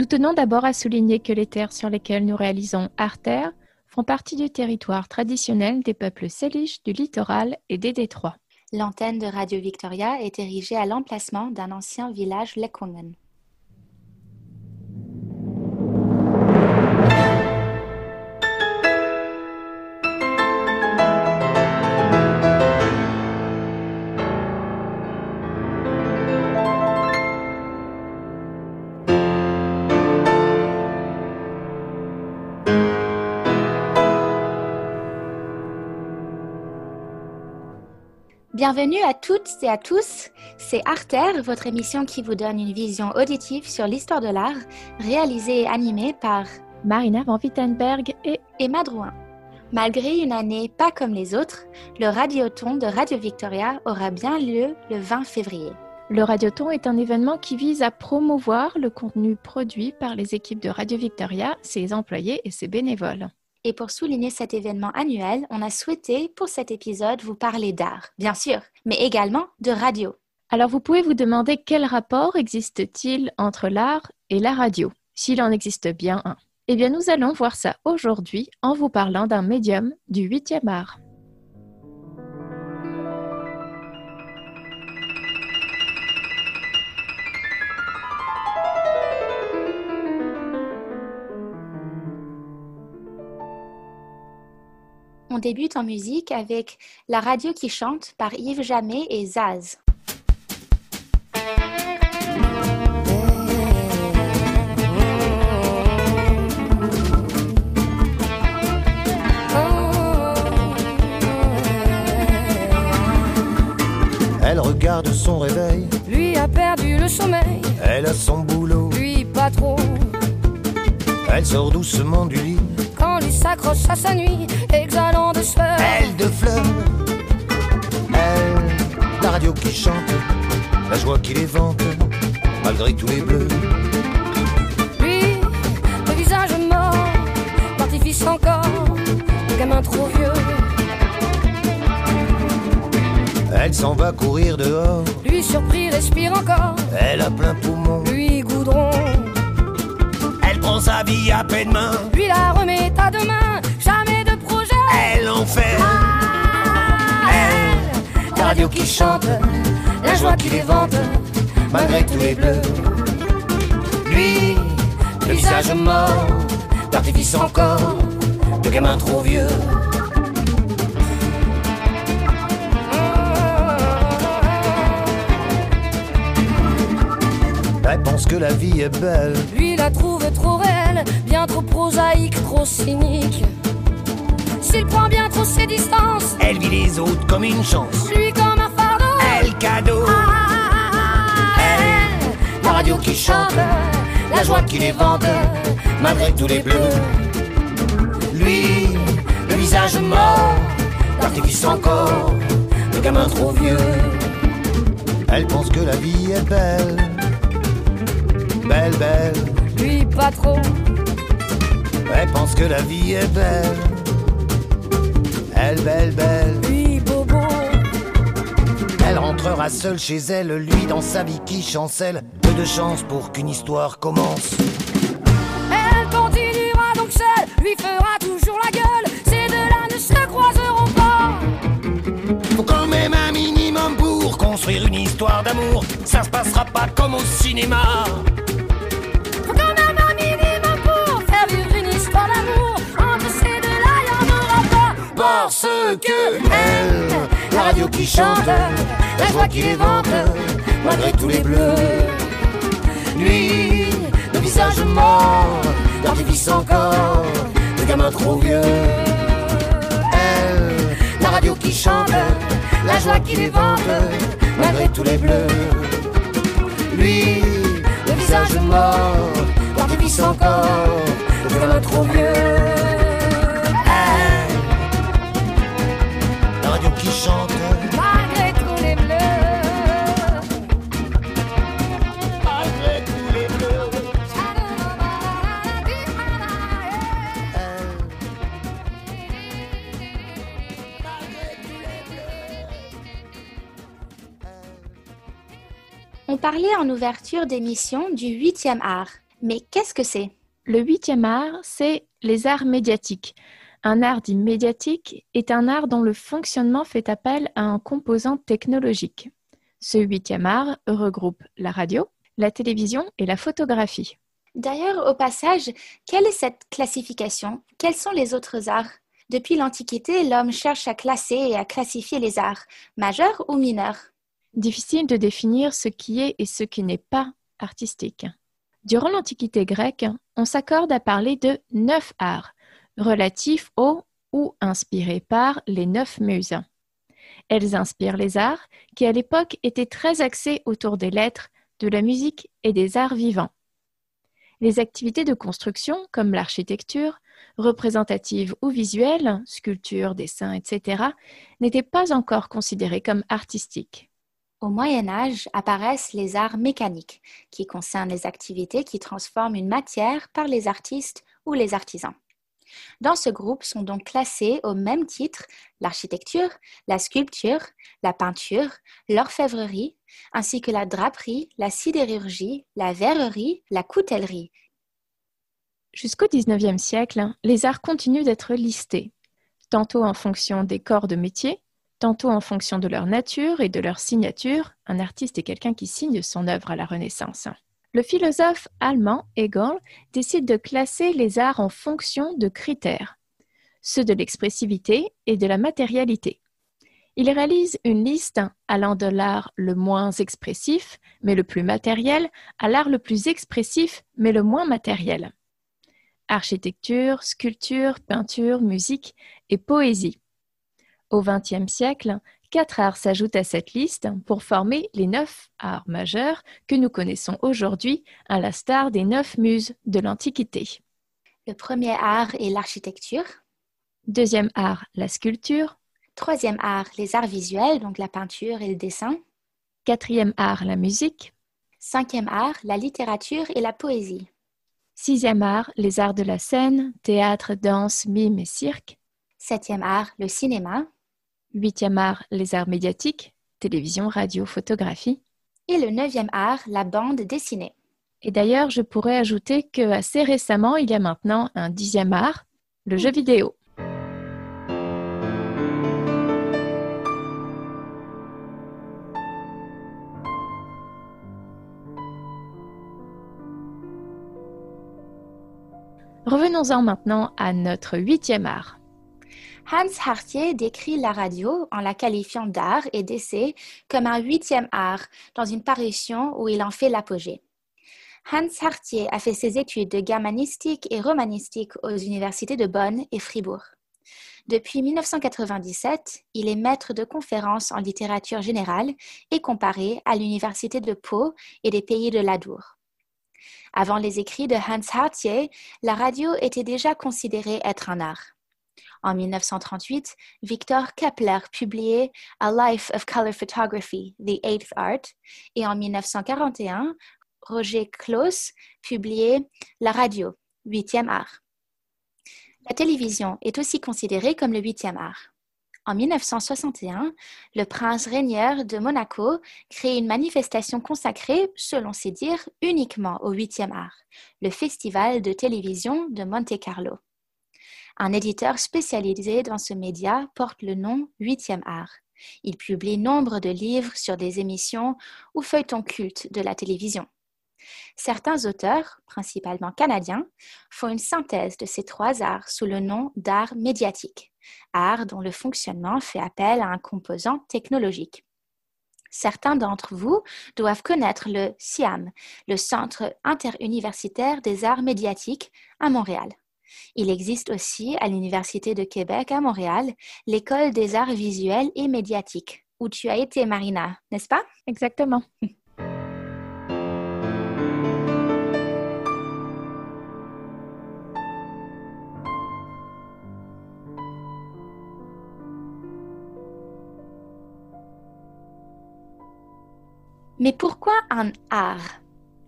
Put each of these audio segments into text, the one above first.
Nous tenons d'abord à souligner que les terres sur lesquelles nous réalisons Artère font partie du territoire traditionnel des peuples séliches du littoral et des détroits. L'antenne de Radio Victoria est érigée à l'emplacement d'un ancien village Lekongen. Bienvenue à toutes et à tous. C'est Artère, votre émission qui vous donne une vision auditive sur l'histoire de l'art, réalisée et animée par Marina Van Wittenberg et Emma Drouin. Malgré une année pas comme les autres, le Radioton de Radio Victoria aura bien lieu le 20 février. Le Radioton est un événement qui vise à promouvoir le contenu produit par les équipes de Radio Victoria, ses employés et ses bénévoles. Et pour souligner cet événement annuel, on a souhaité pour cet épisode vous parler d'art, bien sûr, mais également de radio. Alors vous pouvez vous demander quel rapport existe-t-il entre l'art et la radio, s'il en existe bien un. Eh bien nous allons voir ça aujourd'hui en vous parlant d'un médium du 8e art. On débute en musique avec La radio qui chante par Yves Jamais et Zaz. Elle regarde son réveil, Lui a perdu le sommeil, elle a son boulot, lui pas trop. elle sort doucement du lit, s'accroche à sa nuit, exhalant de sueur. elle de fleurs, elle, la radio qui chante, la joie qui les vante, malgré tous les bleus. Lui, le visage mort, l'artifice encore, le gamin trop vieux. Elle s'en va courir dehors, Lui surpris respire encore, elle a plein poumon, lui goudron. Prend sa vie à peine main, Lui la remet à demain, jamais de projet. elle en fait, elle, La radio qui chante, la joie qui les vante, malgré tous les bleus. Lui, le visage mort, l'artifice encore, le gamin trop vieux. Elle pense que la vie est belle, Lui la trouve trop réelle, bien trop prosaïque, trop cynique. S'il prend bien trop ses distances, elle vit les autres comme une chance. lui comme un fardeau. Elle cadeau, Elle, la radio qui chante, la joie qui les vante, malgré tous les bleus. Lui, le visage mort, l'artifice encore, le gamin trop vieux. Elle pense que la vie est belle, belle, belle. lui pas trop. Elle pense que la vie est belle, elle, belle, belle. Lui bobo, Elle rentrera seule chez elle, lui dans sa vie qui chancelle. Peu de chance pour qu'une histoire commence. elle continuera donc seule, lui fera toujours la gueule. Ces deux-là ne se croiseront pas. Faut quand même un minimum pour construire une histoire d'amour. Ça se passera pas comme au cinéma. Parce que elle, la radio qui chante, la joie qui les vante, malgré tous les bleus. Lui, le visage mort, l'artifice encore, le gamin trop vieux. Elle, la radio qui chante, la joie qui les vante, malgré tous les bleus. Lui, le visage mort, l'artifice encore, le gamin trop vieux. On parlait en ouverture d'émission du 8e art. Mais qu'est-ce que c'est? Le huitième art, c'est les arts médiatiques. Un art dit médiatique est un art dont le fonctionnement fait appel à un composant technologique. Ce huitième art regroupe la radio, la télévision et la photographie. D'ailleurs, au passage, quelle est cette classification? Quels sont les autres arts? Depuis l'Antiquité, l'homme cherche à classer et à classifier les arts, majeurs ou mineurs. Difficile de définir ce qui est et ce qui n'est pas artistique. Durant l'Antiquité grecque, on s'accorde à parler de neuf arts, relatifs aux ou inspirés par les neuf muses. Elles inspirent les arts qui à l'époque étaient très axés autour des lettres, de la musique et des arts vivants. Les activités de construction, comme l'architecture, représentative ou visuelle, sculpture, dessin, etc., n'étaient pas encore considérées comme artistiques. Au Moyen Âge apparaissent les arts mécaniques, qui concernent les activités qui transforment une matière par les artistes ou les artisans. Dans ce groupe sont donc classés au même titre l'architecture, la sculpture, la peinture, l'orfèvrerie, ainsi que la draperie, la sidérurgie, la verrerie, la coutellerie. Jusqu'au XIXe siècle, les arts continuent d'être listés, tantôt en fonction des corps de métier, tantôt en fonction de leur nature et de leur signature. Un artiste est quelqu'un qui signe son œuvre à la Renaissance. Le philosophe allemand Hegel décide de classer les arts en fonction de critères, ceux de l'expressivité et de la matérialité. Il réalise une liste allant de l'art le moins expressif, mais le plus matériel, à l'art le plus expressif, mais le moins matériel. Architecture, sculpture, peinture, musique et poésie. Au XXe siècle, Quatre arts s'ajoutent à cette liste pour former les neuf arts majeurs que nous connaissons aujourd'hui, à la star des neuf muses de l'Antiquité. Le premier art est l'architecture. Deuxième art, la sculpture. Troisième art, les arts visuels, donc la peinture et le dessin. Quatrième art, la musique. Cinquième art, la littérature et la poésie. Sixième art, les arts de la scène, théâtre, danse, mime et cirque. Septième art, le cinéma. Huitième art, les arts médiatiques, télévision, radio, photographie. Et le neuvième art, la bande dessinée. Et d'ailleurs, je pourrais ajouter que assez récemment, il y a maintenant un dixième art, le jeu vidéo. Revenons-en maintenant à notre huitième art, Hans Hartier décrit la radio en la qualifiant d'art et d'essai comme un huitième art dans une parution où il en fait l'apogée. Hans Hartier a fait ses études de germanistique et romanistique aux universités de Bonn et Fribourg. Depuis 1997, il est maître de conférences en littérature générale et comparée à l'université de Pau et des pays de l'Adour. Avant les écrits de Hans Hartier, la radio était déjà considérée être un art. En 1938, Victor Kepler publiait A Life of Color Photography, The Eighth Art, et en 1941, Roger Claus publiait La radio, huitième art. La télévision est aussi considérée comme le huitième art. En 1961, le prince régneur de Monaco crée une manifestation consacrée, selon ses dires, uniquement au huitième art, le Festival de télévision de Monte-Carlo. Un éditeur spécialisé dans ce média porte le nom Huitième Art. Il publie nombre de livres sur des émissions ou feuilletons cultes de la télévision. Certains auteurs, principalement canadiens, font une synthèse de ces trois arts sous le nom d'art médiatique, art dont le fonctionnement fait appel à un composant technologique. Certains d'entre vous doivent connaître le CIAM, le Centre interuniversitaire des arts médiatiques à Montréal. Il existe aussi à l'Université de Québec à Montréal l'École des arts visuels et médiatiques, où tu as été, Marina, n'est-ce pas? Exactement. Mais pourquoi un art?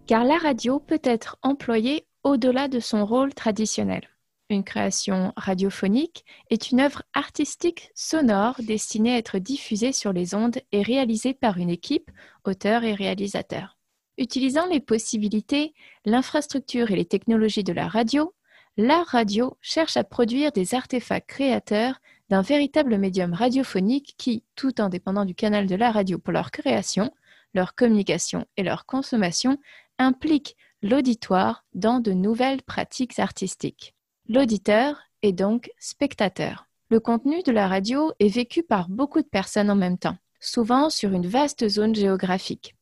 Car la radio peut être employée au-delà de son rôle traditionnel. Une création radiophonique est une œuvre artistique sonore destinée à être diffusée sur les ondes et réalisée par une équipe, auteur et réalisateur. Utilisant les possibilités, l'infrastructure et les technologies de la radio, l'art radio cherche à produire des artefacts créateurs d'un véritable médium radiophonique qui, tout en dépendant du canal de la radio pour leur création, leur communication et leur consommation, implique l'auditoire dans de nouvelles pratiques artistiques. L'auditeur est donc spectateur. Le contenu de la radio est vécu par beaucoup de personnes en même temps, souvent sur une vaste zone géographique.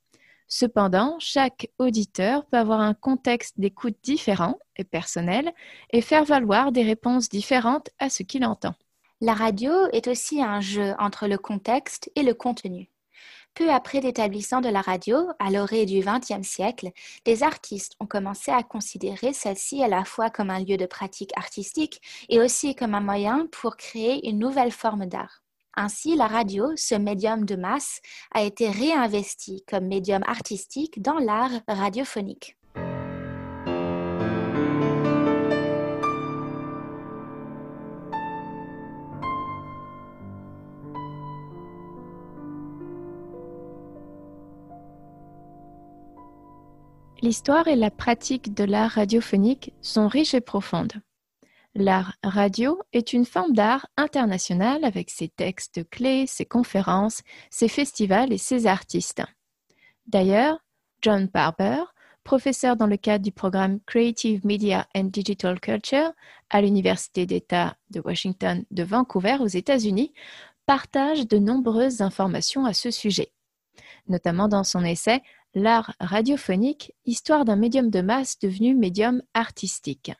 Cependant, chaque auditeur peut avoir un contexte d'écoute différent et personnel et faire valoir des réponses différentes à ce qu'il entend. La radio est aussi un jeu entre le contexte et le contenu. Peu après l'établissement de la radio, à l'orée du XXe siècle, des artistes ont commencé à considérer celle-ci à la fois comme un lieu de pratique artistique et aussi comme un moyen pour créer une nouvelle forme d'art. Ainsi, la radio, ce médium de masse, a été réinvesti comme médium artistique dans l'art radiophonique. L'histoire et la pratique de l'art radiophonique sont riches et profondes. L'art radio est une forme d'art international avec ses textes clés, ses conférences, ses festivals et ses artistes. D'ailleurs, John Barber, professeur dans le cadre du programme Creative Media and Digital Culture à l'Université d'État de Washington de Vancouver aux États-Unis, partage de nombreuses informations à ce sujet, notamment dans son essai L'art radiophonique, histoire d'un médium de masse devenu médium artistique.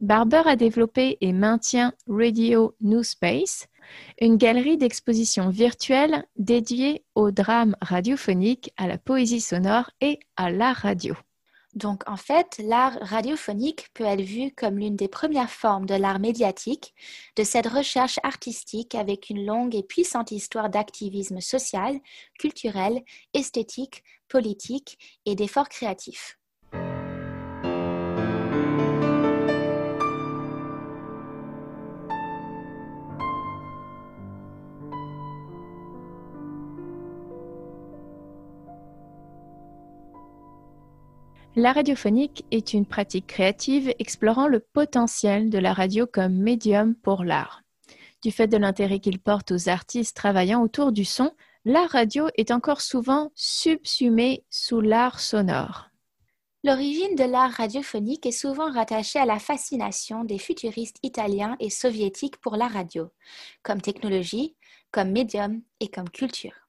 Barber a développé et maintient Radio New Space, une galerie d'expositions virtuelles dédiée au drame radiophonique, à la poésie sonore et à l'art radio. Donc en fait, l'art radiophonique peut être vu comme l'une des premières formes de l'art médiatique, de cette recherche artistique avec une longue et puissante histoire d'activisme social, culturel, esthétique, politique et d'efforts créatifs. La radiophonique est une pratique créative explorant le potentiel de la radio comme médium pour l'art. Du fait de l'intérêt qu'il porte aux artistes travaillant autour du son, la radio est encore souvent subsumée sous l'art sonore. L'origine de l'art radiophonique est souvent rattachée à la fascination des futuristes italiens et soviétiques pour la radio, comme technologie, comme médium et comme culture.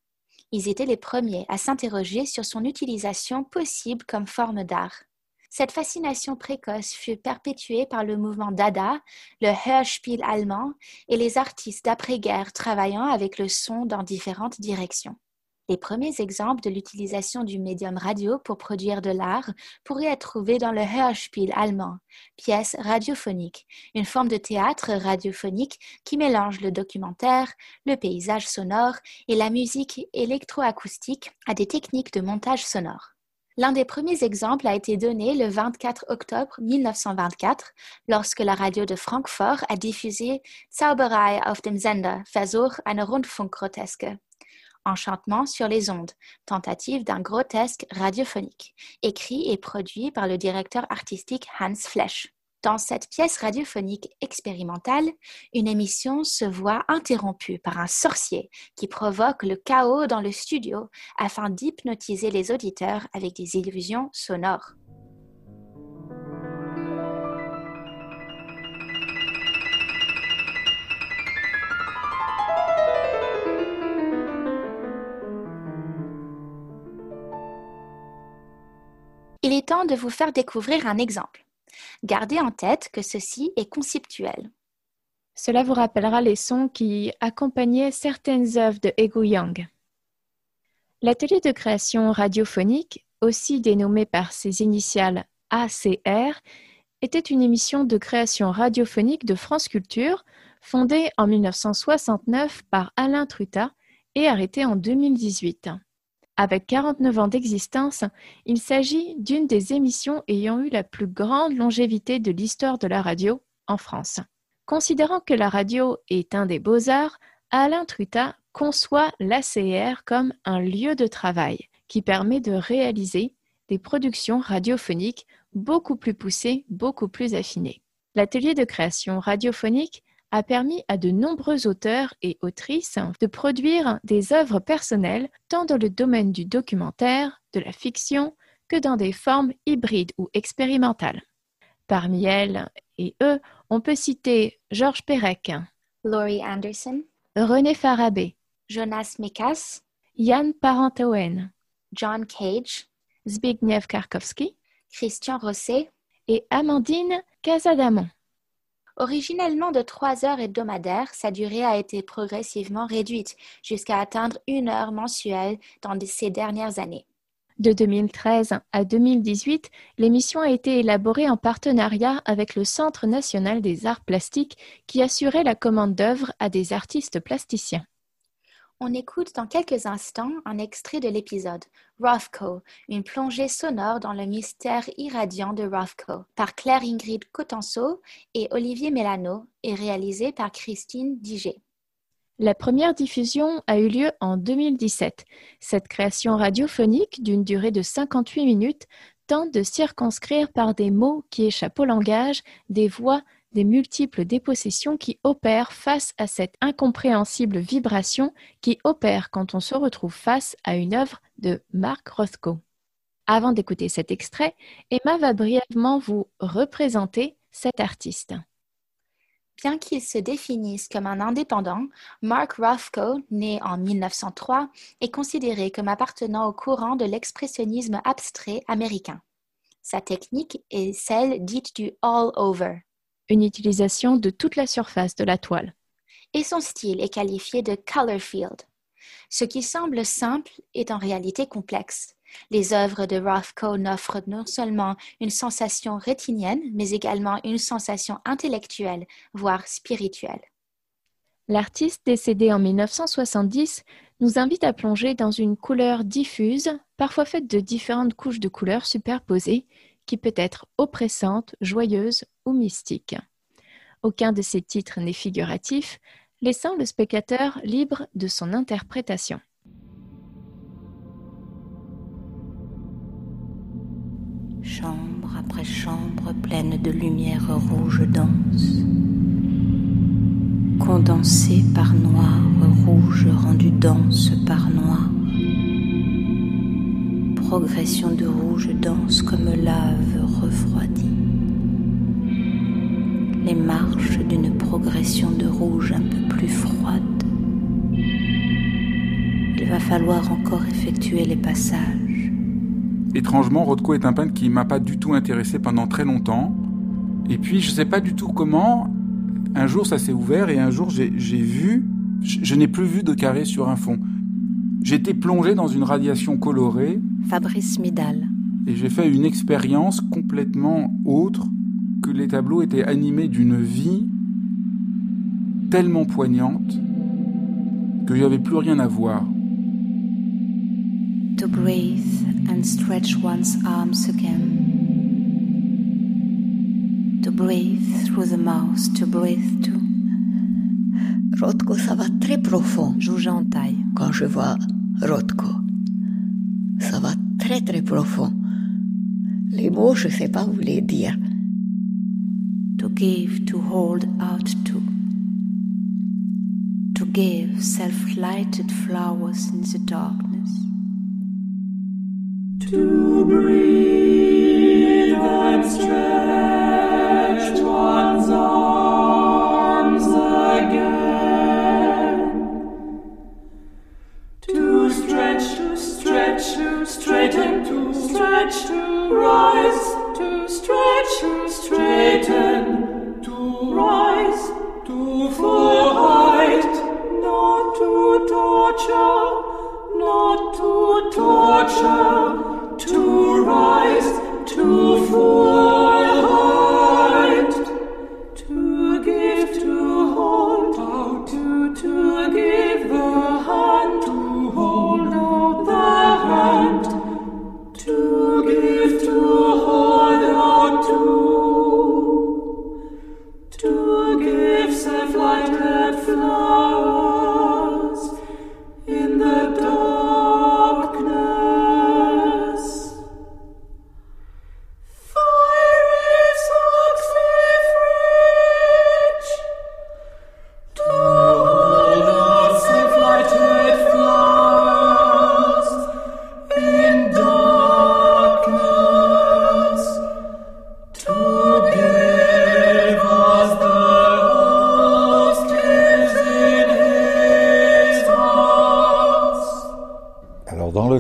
Ils étaient les premiers à s'interroger sur son utilisation possible comme forme d'art. Cette fascination précoce fut perpétuée par le mouvement Dada, le Hörspiel allemand et les artistes d'après-guerre travaillant avec le son dans différentes directions. Les premiers exemples de l'utilisation du médium radio pour produire de l'art pourraient être trouvés dans le Hörspiel allemand, pièce radiophonique, une forme de théâtre radiophonique qui mélange le documentaire, le paysage sonore et la musique électroacoustique à des techniques de montage sonore. L'un des premiers exemples a été donné le 24 octobre 1924 lorsque la radio de Francfort a diffusé Zauberei auf dem Sender, Versuch einer Rundfunkgroteske Enchantement sur les ondes, tentative d'un grotesque radiophonique, écrit et produit par le directeur artistique Hans Flesch. Dans cette pièce radiophonique expérimentale, une émission se voit interrompue par un sorcier qui provoque le chaos dans le studio afin d'hypnotiser les auditeurs avec des illusions sonores. Il est temps de vous faire découvrir un exemple. Gardez en tête que ceci est conceptuel. Cela vous rappellera les sons qui accompagnaient certaines œuvres de Egu Yang. L'atelier de création radiophonique, aussi dénommé par ses initiales ACR, était une émission de création radiophonique de France Culture fondée en 1969 par Alain Truta et arrêtée en 2018. Avec 49 ans d'existence, il s'agit d'une des émissions ayant eu la plus grande longévité de l'histoire de la radio en France. Considérant que la radio est un des beaux-arts, Alain Truta conçoit l'ACR comme un lieu de travail qui permet de réaliser des productions radiophoniques beaucoup plus poussées, beaucoup plus affinées. L'atelier de création radiophonique a permis à de nombreux auteurs et autrices de produire des œuvres personnelles tant dans le domaine du documentaire, de la fiction, que dans des formes hybrides ou expérimentales. Parmi elles et eux, on peut citer Georges Perec, Laurie Anderson, René Farabé, Jonas Mekas, Jan Parentoen, John Cage, Zbigniew Karkowski Christian Rosset. et Amandine Casadamon. Originellement de trois heures hebdomadaires, sa durée a été progressivement réduite jusqu'à atteindre une heure mensuelle dans ces dernières années. De 2013 à 2018, l'émission a été élaborée en partenariat avec le Centre national des arts plastiques qui assurait la commande d'œuvres à des artistes plasticiens. On écoute dans quelques instants un extrait de l'épisode Rothko, une plongée sonore dans le mystère irradiant de Rothko, par Claire Ingrid Cotenceau et Olivier Mélano, et réalisé par Christine Diger. La première diffusion a eu lieu en 2017. Cette création radiophonique d'une durée de 58 minutes tente de circonscrire par des mots qui échappent au langage, des voix, des multiples dépossessions qui opèrent face à cette incompréhensible vibration qui opère quand on se retrouve face à une œuvre de Mark Rothko. Avant d'écouter cet extrait, Emma va brièvement vous représenter cet artiste. Bien qu'il se définisse comme un indépendant, Mark Rothko, né en 1903, est considéré comme appartenant au courant de l'expressionnisme abstrait américain. Sa technique est celle dite du all-over, Une utilisation de toute la surface de la toile. et son style est qualifié de color field. Ce qui semble simple est en réalité complexe. Les œuvres de Rothko n'offrent non seulement une sensation rétinienne, mais également une sensation intellectuelle, voire spirituelle. L'artiste décédé en 1970 nous invite à plonger dans une couleur diffuse, parfois faite de différentes couches de couleurs superposées, qui peut être oppressante, joyeuse ou mystique. Aucun de ces titres n'est figuratif, laissant le spectateur libre de son interprétation. Chambre après chambre pleine de lumière rouge dense, condensée par noir, rouge rendu dense par noir. Progression de rouge dense comme lave refroidie. Les marches d'une progression de rouge un peu plus froide. Il va falloir encore effectuer les passages. Étrangement, Rothko est un peintre qui m'a pas du tout intéressé pendant très longtemps. Et puis, je sais pas du tout comment, un jour ça s'est ouvert et un jour j'ai j'ai vu, je, je n'ai plus vu de carré sur un fond. J'étais plongé dans une radiation colorée Fabrice Midal. et j'ai fait une expérience complètement autre que les tableaux étaient animés d'une vie tellement poignante que j'avais plus rien à voir. to breathe and stretch one's arms again. To breathe through the mouth, to breathe too. Rothko, ça va très profond Joue taille. quand je vois Rothko. Ça va très très profond. Les mots, je sais pas vous les dire. Give, to hold out to. To give self lighted flowers in the darkness. To breathe and stretch watch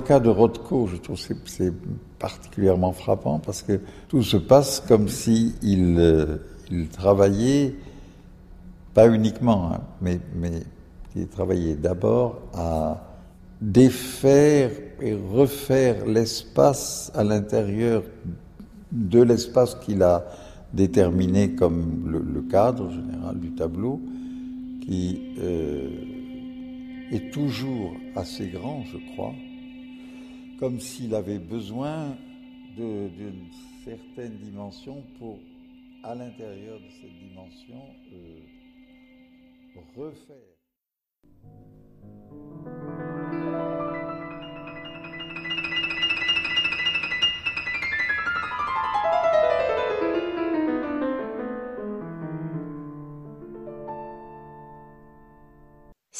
cas de Rothko, je trouve que c'est particulièrement frappant parce que tout se passe comme si il, euh, il travaillait, pas uniquement, hein, mais, mais il travaillait d'abord à défaire et refaire l'espace à l'intérieur de l'espace qu'il a déterminé comme le, cadre général du tableau, qui euh, est toujours assez grand, je crois, comme s'il avait besoin d'une certaine dimension pour, à l'intérieur de cette dimension, euh, refaire.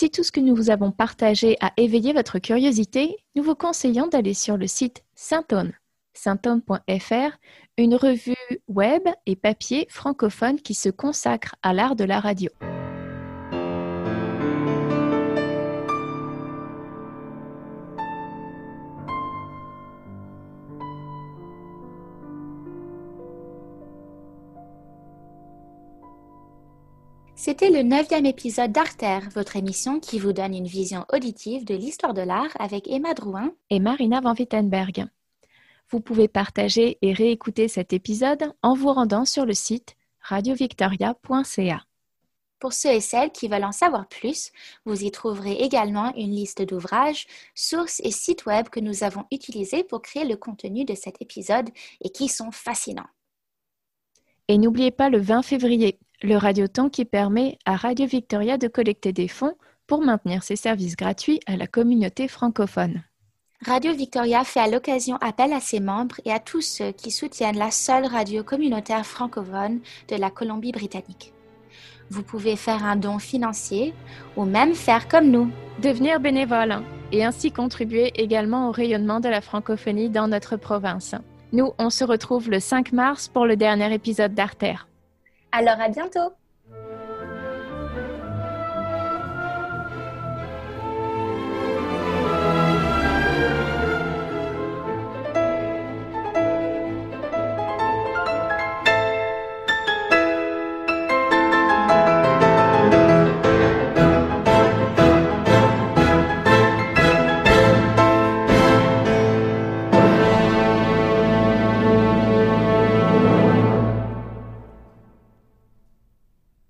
Si tout ce que nous vous avons partagé a éveillé votre curiosité, nous vous conseillons d'aller sur le site Saint-Aune, une revue web et papier francophone qui se consacre à l'art de la radio. C'était le neuvième épisode d'Artère, votre émission qui vous donne une vision auditive de l'histoire de l'art avec Emma Drouin et Marina Van Wittenberg. Vous pouvez partager et réécouter cet épisode en vous rendant sur le site radiovictoria.ca. Pour ceux et celles qui veulent en savoir plus, vous y trouverez également une liste d'ouvrages, sources et sites web que nous avons utilisés pour créer le contenu de cet épisode et qui sont fascinants. Et n'oubliez pas le 20 février, le radioton qui permet à Radio Victoria de collecter des fonds pour maintenir ses services gratuits à la communauté francophone. Radio Victoria fait à l'occasion appel à ses membres et à tous ceux qui soutiennent la seule radio communautaire francophone de la Colombie-Britannique. Vous pouvez faire un don financier ou même faire comme nous. Devenir bénévole et ainsi contribuer également au rayonnement de la francophonie dans notre province. Nous, on se retrouve le 5 mars pour le dernier épisode d'Artère. Alors à bientôt